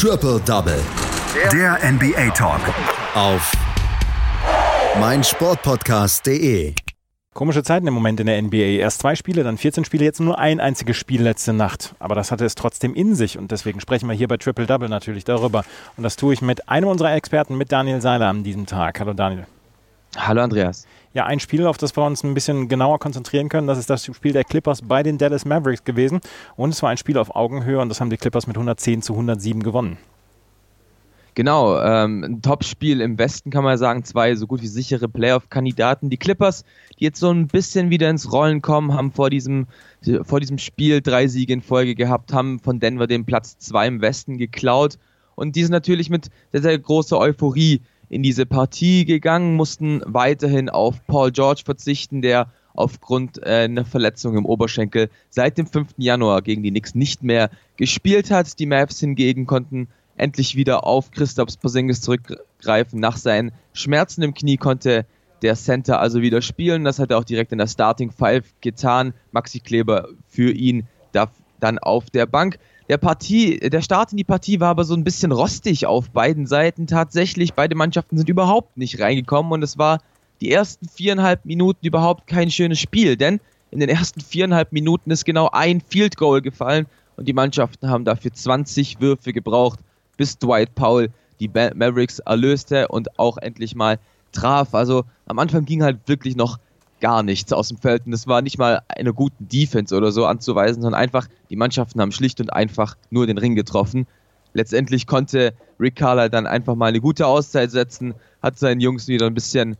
Triple Double. Der NBA Talk. Auf meinsportpodcast.de. Komische Zeiten im Moment in der NBA. Erst zwei Spiele, dann 14 Spiele, jetzt nur ein einziges Spiel letzte Nacht. Aber das hatte es trotzdem in sich und deswegen sprechen wir hier bei Triple Double natürlich darüber. Und das tue ich mit einem unserer Experten, mit Daniel Seiler an diesem Tag. Hallo Daniel. Hallo Andreas. Ja, ein Spiel, auf das wir uns ein bisschen genauer konzentrieren können, das ist das Spiel der Clippers bei den Dallas Mavericks gewesen. Und es war ein Spiel auf Augenhöhe und das haben die Clippers mit 110 zu 107 gewonnen. Genau, ähm, ein Top-Spiel im Westen kann man sagen, zwei so gut wie sichere Playoff-Kandidaten. Die Clippers, die jetzt so ein bisschen wieder ins Rollen kommen, haben vor diesem, vor diesem Spiel drei Siege in Folge gehabt, haben von Denver den Platz zwei im Westen geklaut und die sind natürlich mit sehr, sehr großer Euphorie in diese Partie gegangen, mussten weiterhin auf Paul George verzichten, der aufgrund äh, einer Verletzung im Oberschenkel seit dem 5. Januar gegen die Knicks nicht mehr gespielt hat. Die Mavs hingegen konnten endlich wieder auf Christoph Porzingis zurückgreifen. Nach seinen Schmerzen im Knie konnte der Center also wieder spielen. Das hat er auch direkt in der Starting Five getan. Maxi Kleber für ihn dann auf der Bank. Der Partie, der Start in die Partie war aber so ein bisschen rostig auf beiden Seiten tatsächlich. Beide Mannschaften sind überhaupt nicht reingekommen und es war die ersten viereinhalb Minuten überhaupt kein schönes Spiel, denn in den ersten viereinhalb Minuten ist genau ein Field Goal gefallen und die Mannschaften haben dafür 20 Würfe gebraucht, bis Dwight Powell die Mavericks erlöste und auch endlich mal traf. Also am Anfang ging halt wirklich noch gar nichts aus dem Feld. Und es war nicht mal einer guten Defense oder so anzuweisen, sondern einfach, die Mannschaften haben schlicht und einfach nur den Ring getroffen. Letztendlich konnte Rick Carlisle dann einfach mal eine gute Auszeit setzen, hat seinen Jungs wieder ein bisschen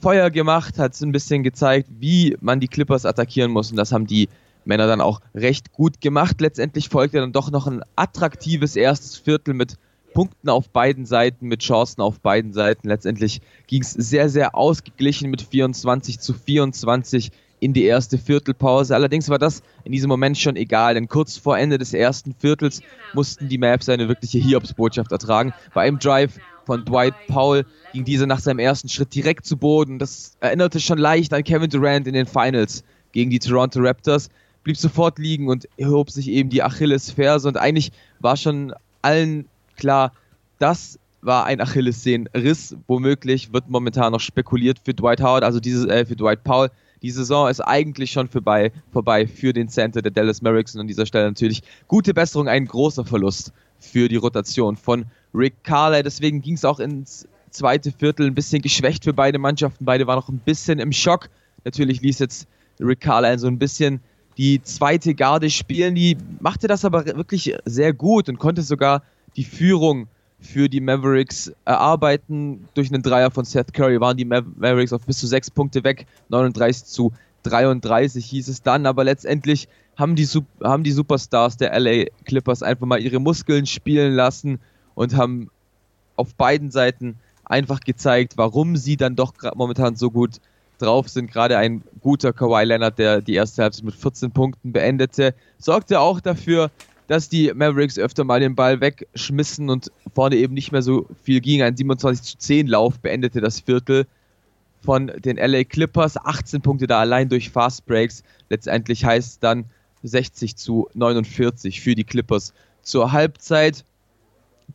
Feuer gemacht, hat ein bisschen gezeigt, wie man die Clippers attackieren muss. Und das haben die Männer dann auch recht gut gemacht. Letztendlich folgte dann doch noch ein attraktives erstes Viertel mit Punkten auf beiden Seiten, mit Chancen auf beiden Seiten. Letztendlich ging es sehr, sehr ausgeglichen mit 24 zu 24 in die erste Viertelpause. Allerdings war das in diesem Moment schon egal, denn kurz vor Ende des ersten Viertels mussten die Mavs eine wirkliche Hiobsbotschaft ertragen. Bei einem Drive von Dwight Powell ging dieser nach seinem ersten Schritt direkt zu Boden. Das erinnerte schon leicht an Kevin Durant in den Finals gegen die Toronto Raptors. Blieb sofort liegen und erhob sich eben die Achillesferse und eigentlich war schon allen klar, das war ein Achillessehnenriss. Womöglich wird momentan noch spekuliert für Dwight Howard, also diese, äh, für Dwight Powell. Die Saison ist eigentlich schon vorbei, vorbei für den Center der Dallas Mavericks und an dieser Stelle natürlich gute Besserung, ein großer Verlust für die Rotation von Rick Carley. Deswegen ging es auch ins zweite Viertel ein bisschen geschwächt für beide Mannschaften. Beide waren noch ein bisschen im Schock. Natürlich ließ jetzt Rick Carley so ein bisschen die zweite Garde spielen. Die machte das aber wirklich sehr gut und konnte sogar die Führung für die Mavericks erarbeiten. Durch einen Dreier von Seth Curry waren die Mavericks auf bis zu sechs Punkte weg, 39 zu 33 hieß es dann, aber letztendlich haben die, haben die Superstars der LA Clippers einfach mal ihre Muskeln spielen lassen und haben auf beiden Seiten einfach gezeigt, warum sie dann doch momentan so gut drauf sind. Gerade ein guter Kawhi Leonard, der die erste Halbzeit mit 14 Punkten beendete, sorgte auch dafür, dass die Mavericks öfter mal den Ball wegschmissen und vorne eben nicht mehr so viel ging. Ein 27 zu 10 Lauf beendete das Viertel von den LA Clippers. 18 Punkte da allein durch Fast Breaks. Letztendlich heißt dann 60 zu 49 für die Clippers zur Halbzeit.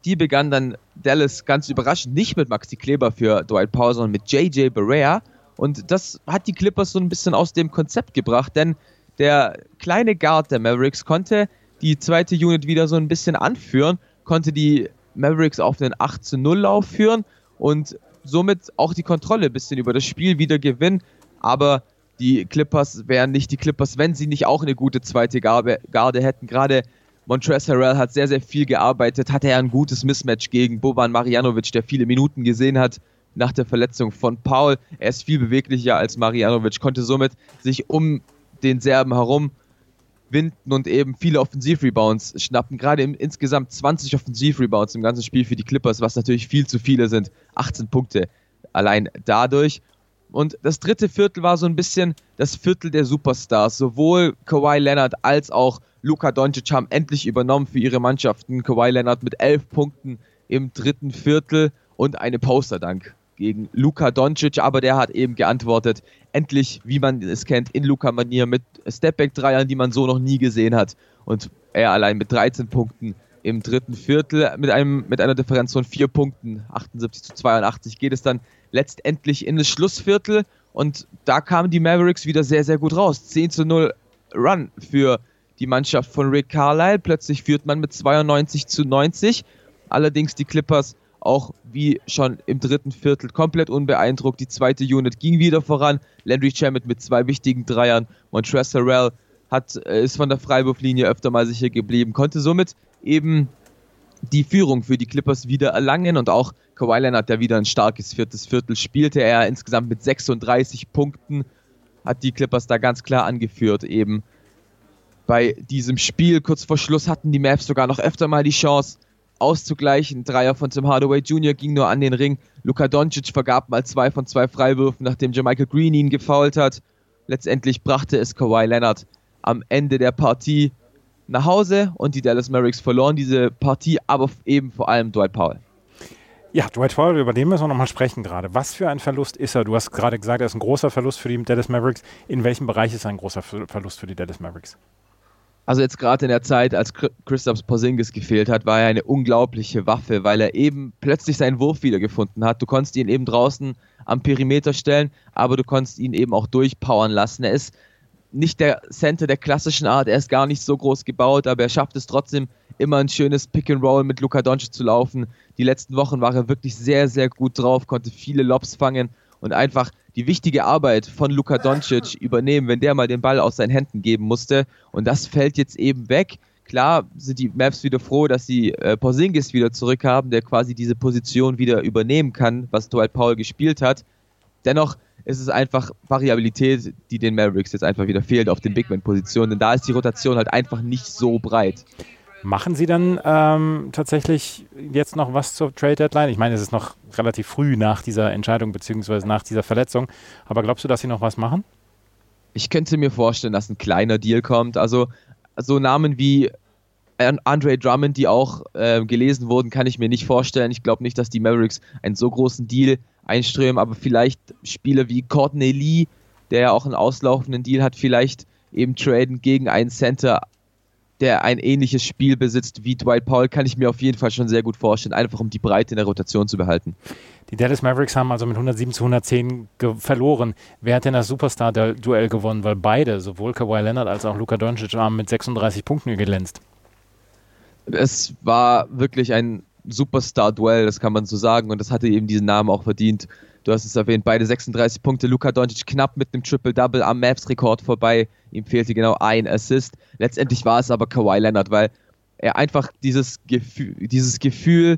Die begann dann Dallas ganz überraschend nicht mit Maxi Kleber für Dwight Powell, sondern mit JJ Barea. Und das hat die Clippers so ein bisschen aus dem Konzept gebracht, denn der kleine Guard der Mavericks konnte die zweite Unit wieder so ein bisschen anführen, konnte die Mavericks auf den 8 zu 0 Lauf führen und somit auch die Kontrolle ein bisschen über das Spiel wieder gewinnen. Aber die Clippers wären nicht die Clippers, wenn sie nicht auch eine gute zweite Garde, hätten. Gerade Montrezl Harrell hat sehr, sehr viel gearbeitet, hatte er ein gutes Mismatch gegen Boban Marjanovic, der viele Minuten gesehen hat nach der Verletzung von Paul. Er ist viel beweglicher als Marjanovic, konnte somit sich um den Serben herum winden und eben viele Offensivrebounds schnappen. Gerade im, insgesamt 20 Offensivrebounds im ganzen Spiel für die Clippers, was natürlich viel zu viele sind. 18 Punkte allein dadurch. Und das dritte Viertel war so ein bisschen das Viertel der Superstars. Sowohl Kawhi Leonard als auch Luka Doncic haben endlich übernommen für ihre Mannschaften. Kawhi Leonard mit 11 Punkten im dritten Viertel und eine Posterdank gegen Luka Doncic, aber der hat eben geantwortet, endlich, wie man es kennt, in Luka-Manier mit Stepback-Dreiern, die man so noch nie gesehen hat. Und er allein mit 13 Punkten im dritten Viertel mit, einem, mit einer Differenz von vier Punkten, 78 zu 82, geht es dann letztendlich in das Schlussviertel und da kamen die Mavericks wieder sehr, sehr gut raus. 10 zu 0 Run für die Mannschaft von Rick Carlisle. Plötzlich führt man mit 92 zu 90. Allerdings die Clippers auch wie schon im dritten Viertel komplett unbeeindruckt. Die zweite Unit ging wieder voran. Landry Shamet mit zwei wichtigen Dreiern. Montrezl Harrell hat, äh, ist von der Freiwurflinie öfter mal sicher geblieben, konnte somit eben die Führung für die Clippers wieder erlangen und auch Kawhi Leonard, der wieder ein starkes viertes Viertel spielte, er insgesamt mit 36 Punkten hat die Clippers da ganz klar angeführt eben. Bei diesem Spiel kurz vor Schluss hatten die Mavs sogar noch öfter mal die Chance auszugleichen. Dreier von Tim Hardaway Jr. ging nur an den Ring. Luka Doncic vergab mal zwei von zwei Freiwürfen, nachdem Jermichael Green ihn gefoult hat. Letztendlich brachte es Kawhi Leonard am Ende der Partie nach Hause und die Dallas Mavericks verloren diese Partie, aber eben vor allem Dwight Powell. Ja, Dwight Powell, über den müssen wir nochmal sprechen gerade. Was für ein Verlust ist er? Du hast gerade gesagt, er ist ein großer Verlust für die Dallas Mavericks. In welchem Bereich ist er ein großer Verlust für die Dallas Mavericks? Also jetzt gerade in der Zeit, als Christoph Porzingis gefehlt hat, war er eine unglaubliche Waffe, weil er eben plötzlich seinen Wurf wiedergefunden hat. Du konntest ihn eben draußen am Perimeter stellen, aber du konntest ihn eben auch durchpowern lassen. Er ist nicht der Center der klassischen Art, er ist gar nicht so groß gebaut, aber er schafft es trotzdem immer ein schönes Pick and Roll mit Luka Doncic zu laufen. Die letzten Wochen war er wirklich sehr, sehr gut drauf, konnte viele Lobs fangen und einfach die wichtige Arbeit von Luka Doncic übernehmen, wenn der mal den Ball aus seinen Händen geben musste. Und das fällt jetzt eben weg. Klar sind die Mavs wieder froh, dass sie äh, Porzingis wieder zurückhaben, der quasi diese Position wieder übernehmen kann, was Dwight Powell gespielt hat. Dennoch ist es einfach Variabilität, die den Mavericks jetzt einfach wieder fehlt auf den Bigman-Positionen, denn da ist die Rotation halt einfach nicht so breit. Machen Sie dann ähm, tatsächlich jetzt noch was zur Trade Deadline? Ich meine, es ist noch relativ früh nach dieser Entscheidung bzw. nach dieser Verletzung, aber glaubst du, dass Sie noch was machen? Ich könnte mir vorstellen, dass ein kleiner Deal kommt. Also so Namen wie Andre Drummond, die auch äh, gelesen wurden, kann ich mir nicht vorstellen. Ich glaube nicht, dass die Mavericks einen so großen Deal einströmen, aber vielleicht Spieler wie Courtney Lee, der ja auch einen auslaufenden Deal hat, vielleicht eben traden gegen einen Center, der ein ähnliches Spiel besitzt wie Dwight Powell, kann ich mir auf jeden Fall schon sehr gut vorstellen, einfach um die Breite in der Rotation zu behalten. Die Dallas Mavericks haben also mit 107 zu 110 verloren. Wer hat denn das Superstar-Duell gewonnen? Weil beide, sowohl Kawhi Leonard als auch Luka Doncic, haben mit 36 Punkten geglänzt. Es war wirklich ein Superstar-Duell, das kann man so sagen, und das hatte eben diesen Namen auch verdient. Du hast es erwähnt, beide 36 Punkte. Luka Doncic knapp mit einem Triple-Double am Mavs-Rekord vorbei. Ihm fehlte genau ein Assist. Letztendlich war es aber Kawhi Leonard, weil er einfach dieses Gefühl, dieses Gefühl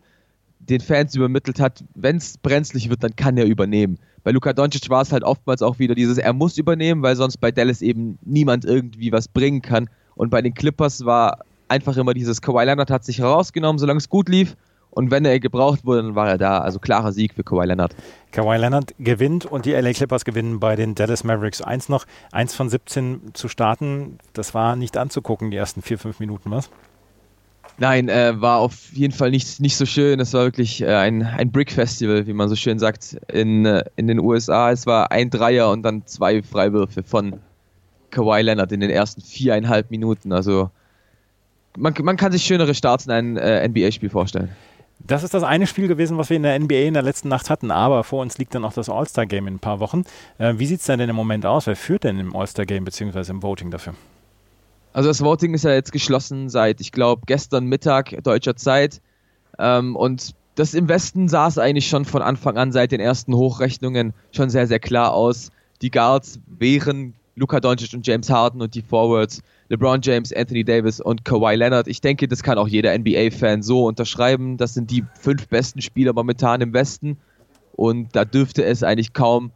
den Fans übermittelt hat, wenn es brenzlig wird, dann kann er übernehmen. Bei Luka Doncic war es halt oftmals auch wieder dieses, er muss übernehmen, weil sonst bei Dallas eben niemand irgendwie was bringen kann. Und bei den Clippers war einfach immer dieses, Kawhi Leonard hat sich herausgenommen, solange es gut lief. Und wenn er gebraucht wurde, dann war er da. Also klarer Sieg für Kawhi Leonard. Kawhi Leonard gewinnt und die LA Clippers gewinnen bei den Dallas Mavericks. Eins noch, eins von 17 zu starten, das war nicht anzugucken, die ersten vier, fünf Minuten, was? Nein, äh, war auf jeden Fall nicht, nicht so schön. Es war wirklich äh, ein, ein Brick-Festival, wie man so schön sagt, in, äh, in den USA. Es war ein Dreier und dann zwei Freiwürfe von Kawhi Leonard in den ersten viereinhalb Minuten. Also man, man kann sich schönere Starts in einem äh, NBA-Spiel vorstellen. Das ist das eine Spiel gewesen, was wir in der NBA in der letzten Nacht hatten, aber vor uns liegt dann noch das All-Star-Game in ein paar Wochen. Äh, wie sieht es denn im Moment aus? Wer führt denn im All-Star-Game bzw. im Voting dafür? Also das Voting ist ja jetzt geschlossen seit, ich glaube, gestern Mittag deutscher Zeit. Ähm, und das im Westen sah es eigentlich schon von Anfang an seit den ersten Hochrechnungen schon sehr, sehr klar aus. Die Guards wären Luka Doncic und James Harden und die Forwards LeBron James, Anthony Davis und Kawhi Leonard. Ich denke, das kann auch jeder NBA-Fan so unterschreiben. Das sind die fünf besten Spieler momentan im Westen. Und da dürfte es eigentlich kaum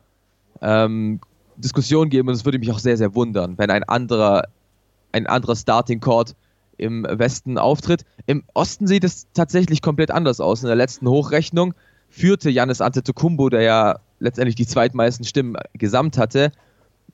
ähm, Diskussion geben. Und es würde mich auch sehr, sehr wundern, wenn ein anderer, ein anderer Starting Court im Westen auftritt. Im Osten sieht es tatsächlich komplett anders aus. In der letzten Hochrechnung führte Janis Antetokounmpo, der ja letztendlich die zweitmeisten Stimmen gesamt hatte,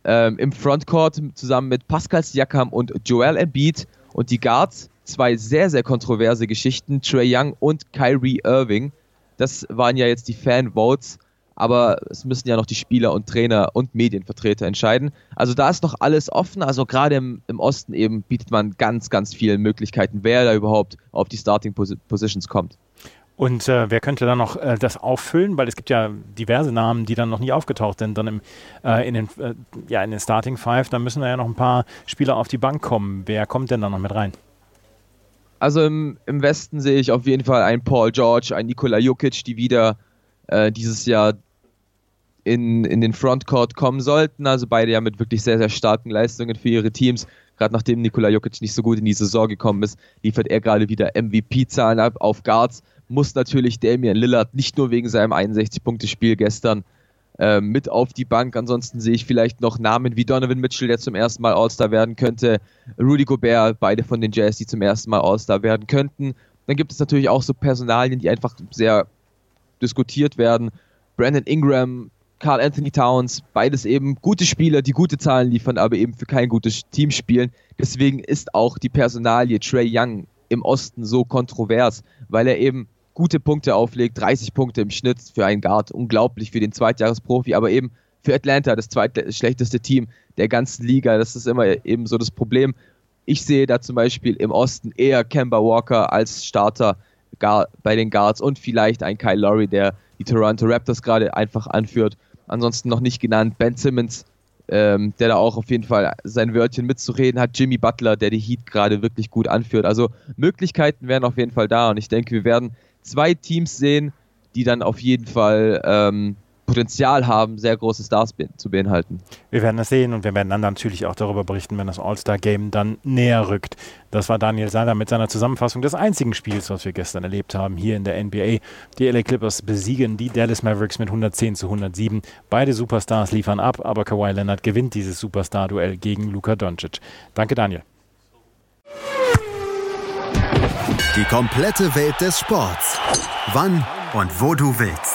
ähm, im Frontcourt zusammen mit Pascal Siakam und Joel Embiid und die Guards zwei sehr, sehr kontroverse Geschichten, Trey Young und Kyrie Irving. Das waren ja jetzt die Fan-Votes. aber es müssen ja noch die Spieler und Trainer und Medienvertreter entscheiden. Also da ist noch alles offen. Also gerade im, im Osten eben bietet man ganz, ganz viele Möglichkeiten, wer da überhaupt auf die Starting Positions kommt. Und äh, wer könnte dann noch äh, das auffüllen? Weil es gibt ja diverse Namen, die dann noch nie aufgetaucht sind, dann im, äh, in, den, äh, ja, in den Starting Five. Da müssen ja noch ein paar Spieler auf die Bank kommen. Wer kommt denn da noch mit rein? Also im, im Westen sehe ich auf jeden Fall einen Paul George, einen Nikola Jukic, die wieder äh, dieses Jahr in, in den Frontcourt kommen sollten. Also beide ja mit wirklich sehr, sehr starken Leistungen für ihre Teams. Gerade nachdem Nikola Jokic nicht so gut in die Saison gekommen ist, liefert er gerade wieder MVP-Zahlen ab auf Guards. Muss natürlich Damian Lillard nicht nur wegen seinem 61-Punkte-Spiel gestern äh, mit auf die Bank. Ansonsten sehe ich vielleicht noch Namen wie Donovan Mitchell, der zum ersten Mal All-Star werden könnte. Rudy Gobert, beide von den Jazz, die zum ersten Mal All-Star werden könnten. Dann gibt es natürlich auch so Personalien, die einfach sehr diskutiert werden. Brandon Ingram, Carl Anthony Towns, beides eben gute Spieler, die gute Zahlen liefern, aber eben für kein gutes Team spielen. Deswegen ist auch die Personalie Trey Young im Osten so kontrovers, weil er eben gute Punkte auflegt, 30 Punkte im Schnitt für einen Guard, unglaublich für den Zweitjahresprofi, aber eben für Atlanta das zweitschlechteste Team der ganzen Liga. Das ist immer eben so das Problem. Ich sehe da zum Beispiel im Osten eher Kemba Walker als Starter bei den Guards und vielleicht ein Kyle Lowry, der die Toronto Raptors gerade einfach anführt. Ansonsten noch nicht genannt Ben Simmons, ähm, der da auch auf jeden Fall sein Wörtchen mitzureden hat. Jimmy Butler, der die Heat gerade wirklich gut anführt. Also Möglichkeiten wären auf jeden Fall da und ich denke, wir werden zwei Teams sehen, die dann auf jeden Fall ähm, Potenzial haben, sehr große Stars be zu beinhalten. Wir werden das sehen und wir werden dann natürlich auch darüber berichten, wenn das All-Star-Game dann näher rückt. Das war Daniel Seiler mit seiner Zusammenfassung des einzigen Spiels, was wir gestern erlebt haben, hier in der NBA. Die LA Clippers besiegen die Dallas Mavericks mit 110 zu 107. Beide Superstars liefern ab, aber Kawhi Leonard gewinnt dieses Superstar-Duell gegen Luka Doncic. Danke, Daniel. Die komplette Welt des Sports. Wann und wo du willst.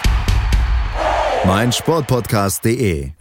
meinsportpodcast.de